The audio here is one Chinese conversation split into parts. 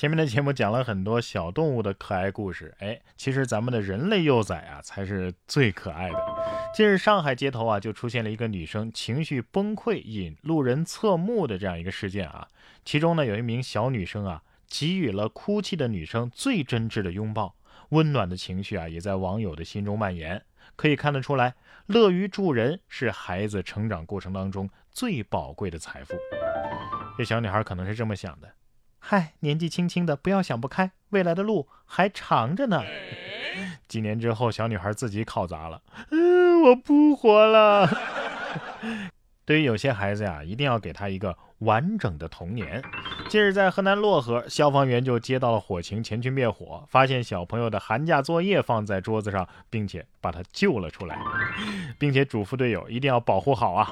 前面的节目讲了很多小动物的可爱故事，哎，其实咱们的人类幼崽啊才是最可爱的。近日上海街头啊就出现了一个女生情绪崩溃引路人侧目的这样一个事件啊，其中呢有一名小女生啊给予了哭泣的女生最真挚的拥抱，温暖的情绪啊也在网友的心中蔓延。可以看得出来，乐于助人是孩子成长过程当中最宝贵的财富。这小女孩可能是这么想的。嗨，年纪轻轻的，不要想不开，未来的路还长着呢。几年之后，小女孩自己考砸了，嗯，我不活了。对于有些孩子呀，一定要给他一个完整的童年。近日，在河南漯河，消防员就接到了火情，前去灭火，发现小朋友的寒假作业放在桌子上，并且把他救了出来，并且嘱咐队友一定要保护好啊。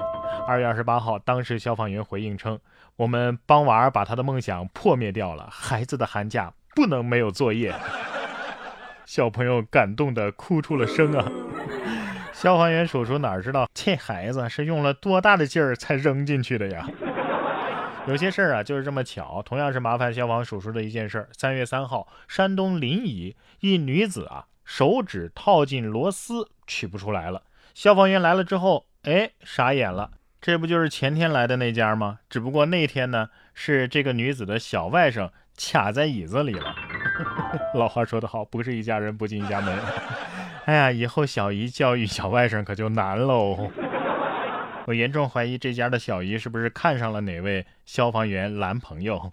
二月二十八号，当时消防员回应称：“我们帮娃儿把他的梦想破灭掉了，孩子的寒假不能没有作业。”小朋友感动的哭出了声啊。消防员叔叔哪知道这孩子是用了多大的劲儿才扔进去的呀？有些事儿啊就是这么巧，同样是麻烦消防叔叔的一件事儿。三月三号，山东临沂一女子啊手指套进螺丝取不出来了，消防员来了之后，哎傻眼了，这不就是前天来的那家吗？只不过那天呢是这个女子的小外甥卡在椅子里了。老话说得好，不是一家人不进一家门。哎呀，以后小姨教育小外甥可就难喽。我严重怀疑这家的小姨是不是看上了哪位消防员男朋友。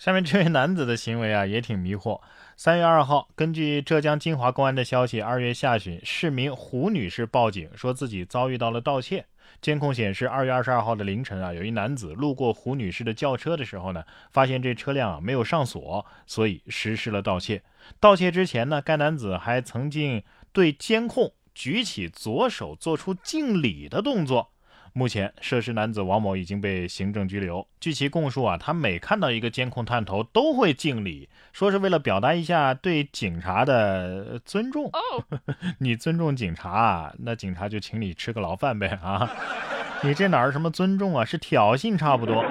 下面这位男子的行为啊，也挺迷惑。三月二号，根据浙江金华公安的消息，二月下旬，市民胡女士报警说自己遭遇到了盗窃。监控显示，二月二十二号的凌晨啊，有一男子路过胡女士的轿车的时候呢，发现这车辆啊没有上锁，所以实施了盗窃。盗窃之前呢，该男子还曾经对监控举起左手做出敬礼的动作。目前，涉事男子王某已经被行政拘留。据其供述啊，他每看到一个监控探头都会敬礼，说是为了表达一下对警察的尊重。你尊重警察，那警察就请你吃个牢饭呗啊！你这哪是什么尊重啊？是挑衅差不多。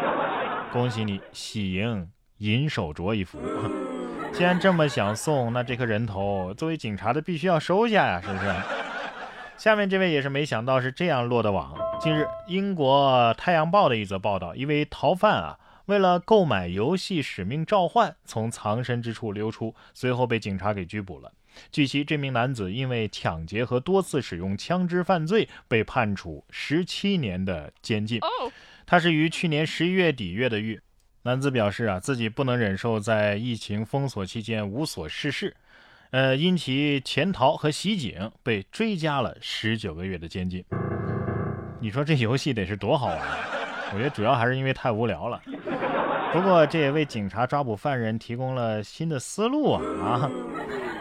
恭喜你喜迎银手镯一副。既然这么想送，那这颗人头作为警察的必须要收下呀，是不是？下面这位也是没想到是这样落的网。近日，英国《太阳报》的一则报道，一位逃犯啊，为了购买游戏《使命召唤》，从藏身之处溜出，随后被警察给拘捕了。据悉，这名男子因为抢劫和多次使用枪支犯罪，被判处十七年的监禁。他是于去年十一月底越的狱。男子表示啊，自己不能忍受在疫情封锁期间无所事事。呃，因其潜逃和袭警，被追加了十九个月的监禁。你说这游戏得是多好玩？我觉得主要还是因为太无聊了。不过这也为警察抓捕犯人提供了新的思路啊！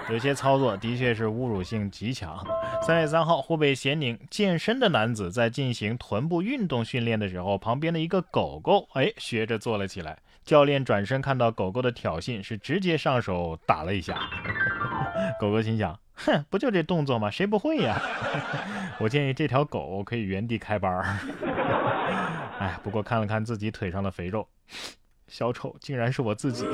有些操作的确是侮辱性极强。三月三号，湖北咸宁健身的男子在进行臀部运动训练的时候，旁边的一个狗狗哎学着做了起来。教练转身看到狗狗的挑衅，是直接上手打了一下。狗狗心想：哼，不就这动作吗？谁不会呀？我建议这条狗可以原地开班儿。哎，不过看了看自己腿上的肥肉，小丑竟然是我自己。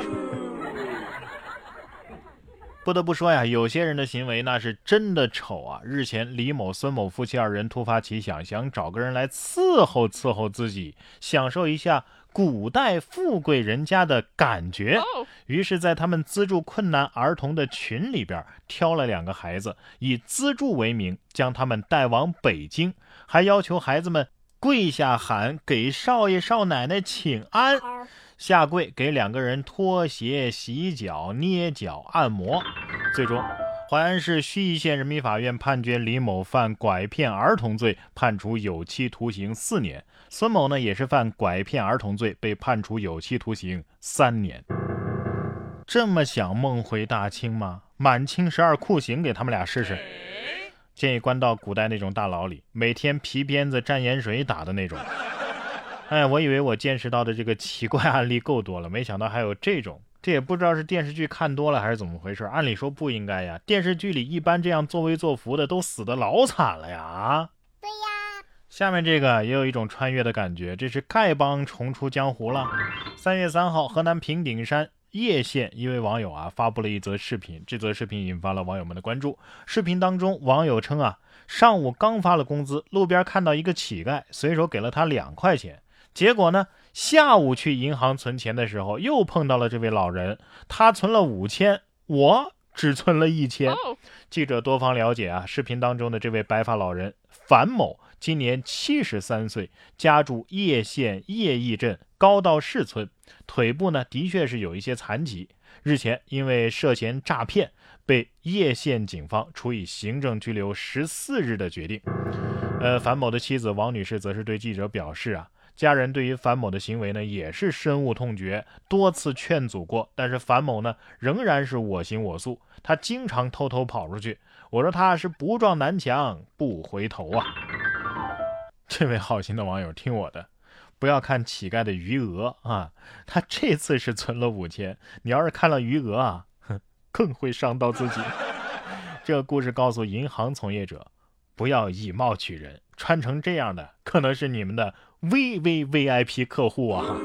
不得不说呀，有些人的行为那是真的丑啊！日前，李某、孙某夫妻二人突发奇想，想找个人来伺候伺候自己，享受一下。古代富贵人家的感觉，于是，在他们资助困难儿童的群里边，挑了两个孩子，以资助为名，将他们带往北京，还要求孩子们跪下喊给少爷少奶奶请安，下跪给两个人脱鞋、洗脚、捏脚、按摩，最终。淮安市盱眙县人民法院判决李某犯拐骗儿童罪，判处有期徒刑四年；孙某呢，也是犯拐骗儿童罪，被判处有期徒刑三年。这么想梦回大清吗？满清十二酷刑给他们俩试试。建议关到古代那种大牢里，每天皮鞭子蘸盐水打的那种。哎，我以为我见识到的这个奇怪案例够多了，没想到还有这种。这也不知道是电视剧看多了还是怎么回事。按理说不应该呀，电视剧里一般这样作威作福的都死的老惨了呀啊！对呀。下面这个也有一种穿越的感觉，这是丐帮重出江湖了。三月三号，河南平顶山叶县一位网友啊发布了一则视频，这则视频引发了网友们的关注。视频当中，网友称啊，上午刚发了工资，路边看到一个乞丐，随手给了他两块钱。结果呢，下午去银行存钱的时候，又碰到了这位老人，他存了五千，我。只存了一千。记者多方了解啊，视频当中的这位白发老人樊某，今年七十三岁，家住叶县叶义镇高道市村，腿部呢的确是有一些残疾。日前因为涉嫌诈骗，被叶县警方处以行政拘留十四日的决定。呃，樊某的妻子王女士则是对记者表示啊。家人对于樊某的行为呢，也是深恶痛绝，多次劝阻过，但是樊某呢，仍然是我行我素，他经常偷偷跑出去。我说他是不撞南墙不回头啊！这位好心的网友，听我的，不要看乞丐的余额啊，他这次是存了五千，你要是看了余额啊，哼，更会伤到自己。这个故事告诉银行从业者，不要以貌取人，穿成这样的可能是你们的。V V V I P 客户啊！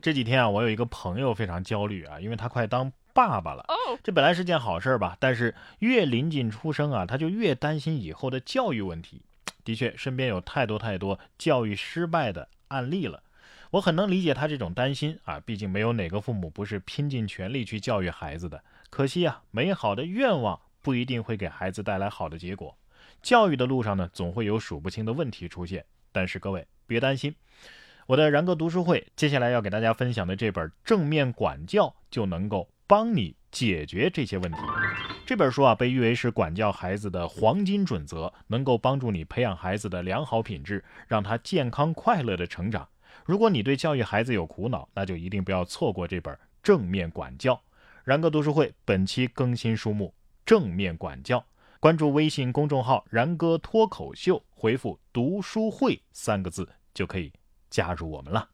这几天啊，我有一个朋友非常焦虑啊，因为他快当爸爸了。这本来是件好事吧，但是越临近出生啊，他就越担心以后的教育问题。的确，身边有太多太多教育失败的案例了。我很能理解他这种担心啊，毕竟没有哪个父母不是拼尽全力去教育孩子的。可惜啊，美好的愿望不一定会给孩子带来好的结果。教育的路上呢，总会有数不清的问题出现。但是各位别担心，我的然哥读书会接下来要给大家分享的这本《正面管教》就能够帮你解决这些问题。这本书啊，被誉为是管教孩子的黄金准则，能够帮助你培养孩子的良好品质，让他健康快乐的成长。如果你对教育孩子有苦恼，那就一定不要错过这本《正面管教》。然哥读书会本期更新书目《正面管教》。关注微信公众号“然哥脱口秀”，回复“读书会”三个字就可以加入我们了。